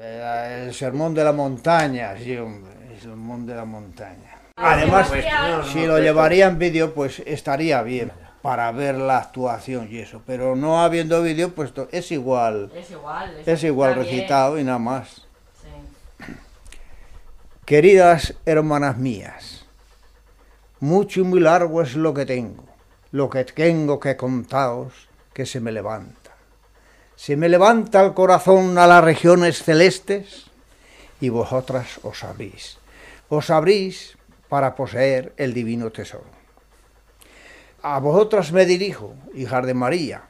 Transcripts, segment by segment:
el sermón de la montaña, sí, hombre, el sermón de la montaña. Además, si lo llevaría en vídeo, pues estaría bien para ver la actuación y eso, pero no habiendo vídeo, pues es igual. Es igual. Es, igual recitado y nada más. Queridas hermanas mías, mucho y muy largo es lo que tengo, lo que tengo que contaros, que se me levanta. Se me levanta el corazón a las regiones celestes y vosotras os abrís. Os abrís para poseer el divino tesoro. A vosotras me dirijo, hijas de María,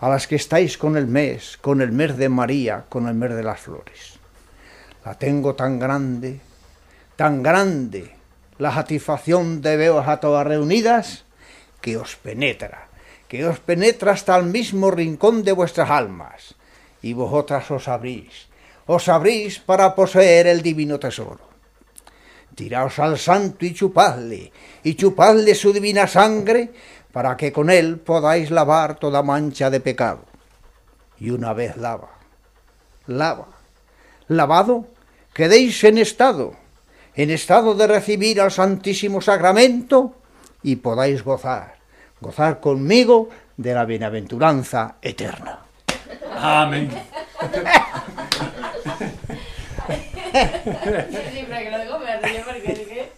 a las que estáis con el mes, con el mes de María, con el mes de las flores. La tengo tan grande, tan grande la satisfacción de veros a todas reunidas que os penetra, que os penetra hasta el mismo rincón de vuestras almas, y vosotras os abrís, os abrís para poseer el divino tesoro. Tiraos al santo y chupadle, y chupadle su divina sangre, para que con él podáis lavar toda mancha de pecado. Y una vez lava, lava, lavado, quedéis en estado, en estado de recibir al Santísimo Sacramento y podáis gozar, gozar conmigo de la bienaventuranza eterna. Amén. Siempre que lo digo me río porque